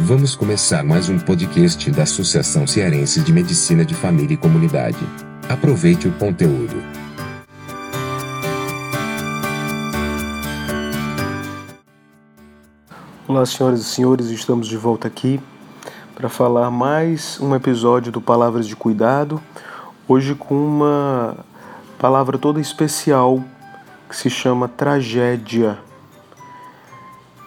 Vamos começar mais um podcast da Associação Cearense de Medicina de Família e Comunidade. Aproveite o conteúdo. Olá, senhoras e senhores, estamos de volta aqui para falar mais um episódio do Palavras de Cuidado, hoje com uma palavra toda especial que se chama tragédia.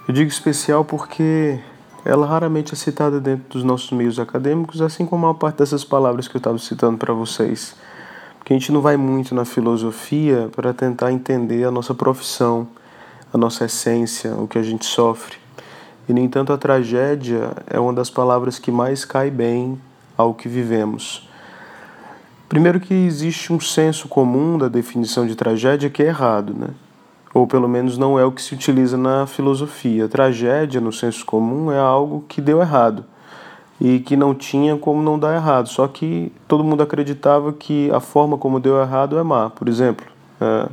Eu digo especial porque ela raramente é citada dentro dos nossos meios acadêmicos, assim como a maior parte dessas palavras que eu estava citando para vocês. Porque a gente não vai muito na filosofia para tentar entender a nossa profissão, a nossa essência, o que a gente sofre. E, no entanto, a tragédia é uma das palavras que mais cai bem ao que vivemos. Primeiro que existe um senso comum da definição de tragédia que é errado, né? Ou pelo menos não é o que se utiliza na filosofia. Tragédia, no senso comum, é algo que deu errado e que não tinha como não dar errado. Só que todo mundo acreditava que a forma como deu errado é má. Por exemplo, é,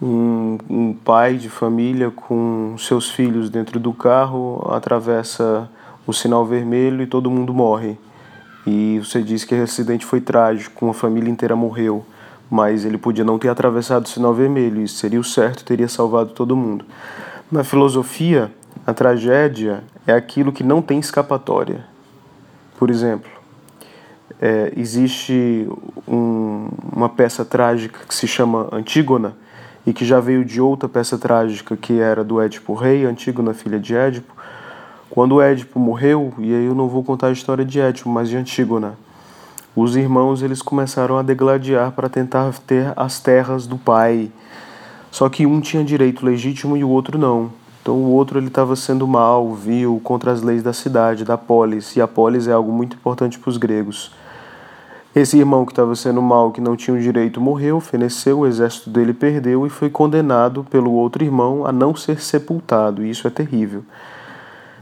um, um pai de família com seus filhos dentro do carro atravessa o sinal vermelho e todo mundo morre. E você diz que esse acidente foi trágico, uma família inteira morreu mas ele podia não ter atravessado o sinal vermelho, isso seria o certo, teria salvado todo mundo. Na filosofia, a tragédia é aquilo que não tem escapatória. Por exemplo, é, existe um, uma peça trágica que se chama Antígona e que já veio de outra peça trágica que era do Édipo Rei, Antígona, filha de Édipo. Quando Édipo morreu, e aí eu não vou contar a história de Édipo, mas de Antígona, os irmãos eles começaram a degladiar para tentar ter as terras do pai. Só que um tinha direito legítimo e o outro não. Então o outro ele estava sendo mal, vil, contra as leis da cidade, da polis, e a polis é algo muito importante para os gregos. Esse irmão que estava sendo mal, que não tinha o direito, morreu, feneceu, o exército dele perdeu e foi condenado pelo outro irmão a não ser sepultado. E isso é terrível.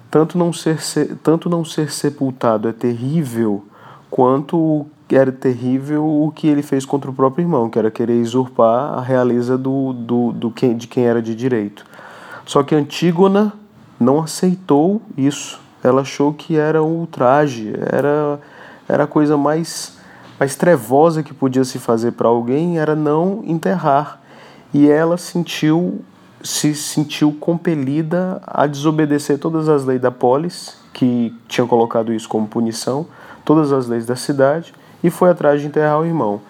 Tanto não ser, tanto não ser sepultado é terrível quanto era terrível o que ele fez contra o próprio irmão, que era querer usurpar a realeza do, do, do quem, de quem era de direito. Só que Antígona não aceitou isso. Ela achou que era um ultraje, era, era a coisa mais, mais trevosa que podia se fazer para alguém, era não enterrar. E ela sentiu se sentiu compelida a desobedecer todas as leis da polis, que tinham colocado isso como punição, todas as leis da cidade e foi atrás de enterrar o irmão.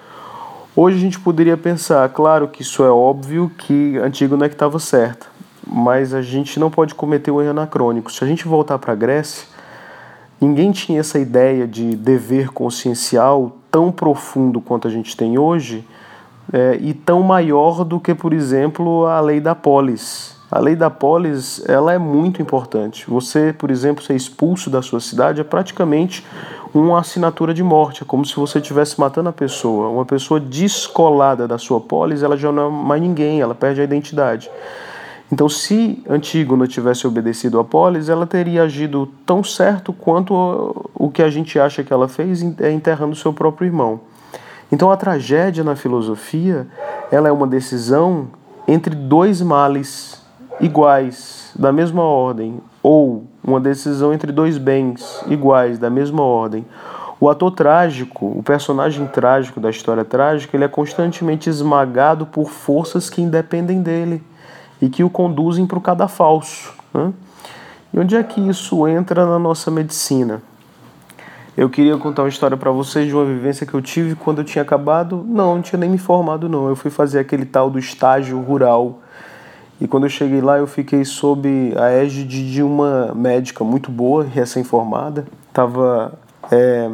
Hoje a gente poderia pensar, claro que isso é óbvio que Antígona é que estava certa, mas a gente não pode cometer o erro anacrônico. Se a gente voltar para a Grécia, ninguém tinha essa ideia de dever consciencial tão profundo quanto a gente tem hoje é, e tão maior do que, por exemplo, a lei da polis. A lei da polis ela é muito importante. Você, por exemplo, ser expulso da sua cidade é praticamente uma assinatura de morte, é como se você estivesse matando a pessoa. Uma pessoa descolada da sua polis, ela já não é mais ninguém, ela perde a identidade. Então, se Antígona tivesse obedecido a polis, ela teria agido tão certo quanto o que a gente acha que ela fez, é enterrando seu próprio irmão. Então, a tragédia na filosofia, ela é uma decisão entre dois males iguais, da mesma ordem, ou uma decisão entre dois bens iguais, da mesma ordem. O ator trágico, o personagem trágico da história trágica, ele é constantemente esmagado por forças que independem dele e que o conduzem para o cadafalso. Né? E onde é que isso entra na nossa medicina? Eu queria contar uma história para vocês de uma vivência que eu tive quando eu tinha acabado. Não, não tinha nem me formado, não. Eu fui fazer aquele tal do estágio rural e quando eu cheguei lá, eu fiquei sob a égide de uma médica muito boa, recém-formada, estava é,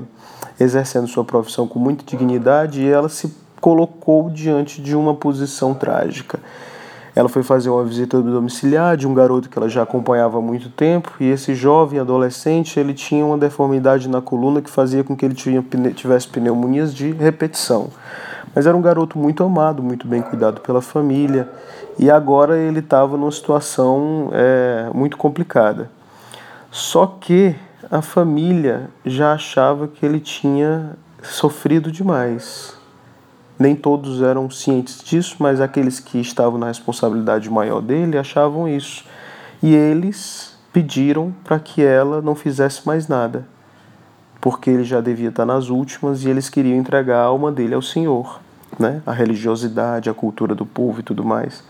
exercendo sua profissão com muita dignidade e ela se colocou diante de uma posição trágica. Ela foi fazer uma visita domiciliar de um garoto que ela já acompanhava há muito tempo e esse jovem adolescente ele tinha uma deformidade na coluna que fazia com que ele tivesse pneumonias de repetição. Mas era um garoto muito amado, muito bem cuidado pela família, e agora ele estava numa situação é, muito complicada. Só que a família já achava que ele tinha sofrido demais. Nem todos eram cientes disso, mas aqueles que estavam na responsabilidade maior dele achavam isso. E eles pediram para que ela não fizesse mais nada, porque ele já devia estar nas últimas e eles queriam entregar a alma dele ao Senhor, né? A religiosidade, a cultura do povo e tudo mais.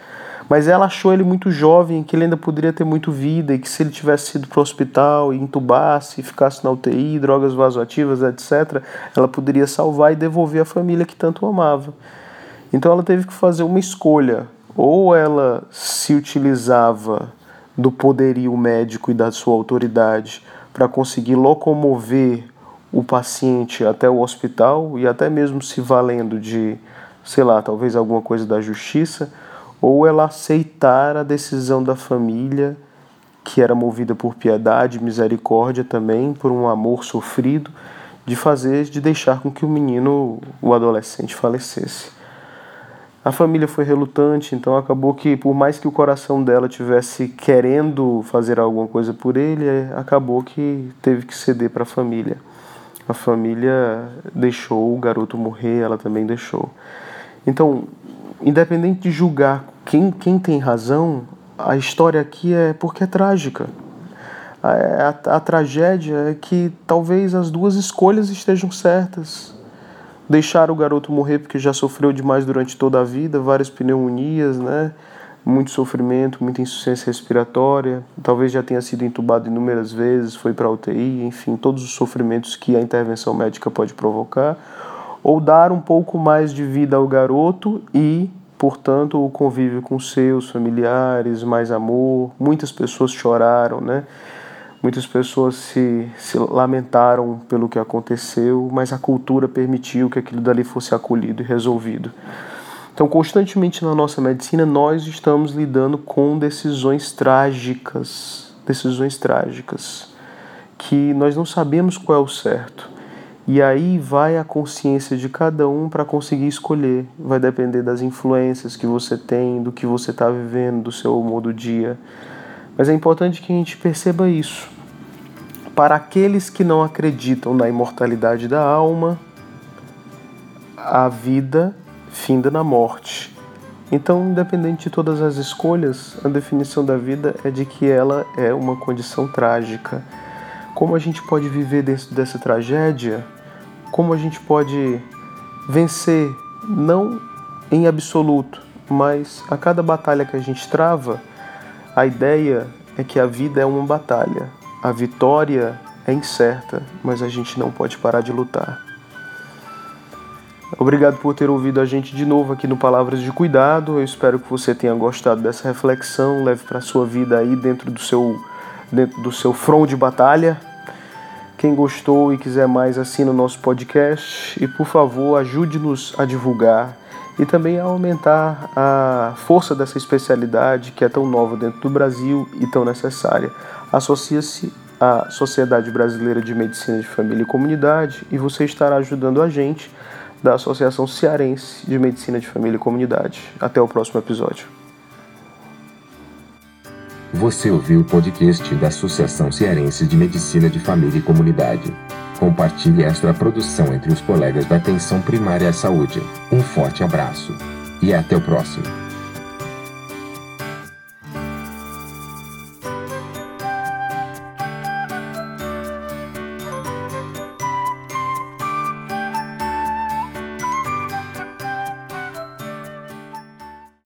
Mas ela achou ele muito jovem, que ele ainda poderia ter muito vida e que se ele tivesse ido para o hospital e entubasse, ficasse na UTI, drogas vasoativas, etc., ela poderia salvar e devolver a família que tanto amava. Então ela teve que fazer uma escolha. Ou ela se utilizava do poderio médico e da sua autoridade para conseguir locomover o paciente até o hospital e até mesmo se valendo de, sei lá, talvez alguma coisa da justiça ou ela aceitar a decisão da família, que era movida por piedade, misericórdia também, por um amor sofrido, de fazer, de deixar com que o menino, o adolescente, falecesse. A família foi relutante, então acabou que, por mais que o coração dela tivesse querendo fazer alguma coisa por ele, acabou que teve que ceder para a família. A família deixou o garoto morrer, ela também deixou. Então, independente de julgar quem, quem tem razão, a história aqui é porque é trágica. A, a, a tragédia é que talvez as duas escolhas estejam certas. Deixar o garoto morrer porque já sofreu demais durante toda a vida, várias pneumonias, né? muito sofrimento, muita insuficiência respiratória, talvez já tenha sido entubado inúmeras vezes, foi para UTI, enfim, todos os sofrimentos que a intervenção médica pode provocar ou dar um pouco mais de vida ao garoto e, portanto, o convívio com seus familiares, mais amor. Muitas pessoas choraram, né? Muitas pessoas se, se lamentaram pelo que aconteceu, mas a cultura permitiu que aquilo dali fosse acolhido e resolvido. Então, constantemente na nossa medicina, nós estamos lidando com decisões trágicas, decisões trágicas, que nós não sabemos qual é o certo. E aí vai a consciência de cada um para conseguir escolher. Vai depender das influências que você tem, do que você está vivendo, do seu humor do dia. Mas é importante que a gente perceba isso. Para aqueles que não acreditam na imortalidade da alma, a vida finda na morte. Então, independente de todas as escolhas, a definição da vida é de que ela é uma condição trágica. Como a gente pode viver dentro dessa tragédia? como a gente pode vencer, não em absoluto, mas a cada batalha que a gente trava, a ideia é que a vida é uma batalha. A vitória é incerta, mas a gente não pode parar de lutar. Obrigado por ter ouvido a gente de novo aqui no Palavras de Cuidado. Eu espero que você tenha gostado dessa reflexão, leve para a sua vida aí dentro do seu dentro do seu front de batalha. Quem gostou e quiser mais, assina o nosso podcast e, por favor, ajude-nos a divulgar e também a aumentar a força dessa especialidade que é tão nova dentro do Brasil e tão necessária. Associa-se à Sociedade Brasileira de Medicina de Família e Comunidade e você estará ajudando a gente da Associação Cearense de Medicina de Família e Comunidade. Até o próximo episódio. Você ouviu o podcast da Associação Cearense de Medicina de Família e Comunidade. Compartilhe esta produção entre os colegas da Atenção Primária à Saúde. Um forte abraço e até o próximo.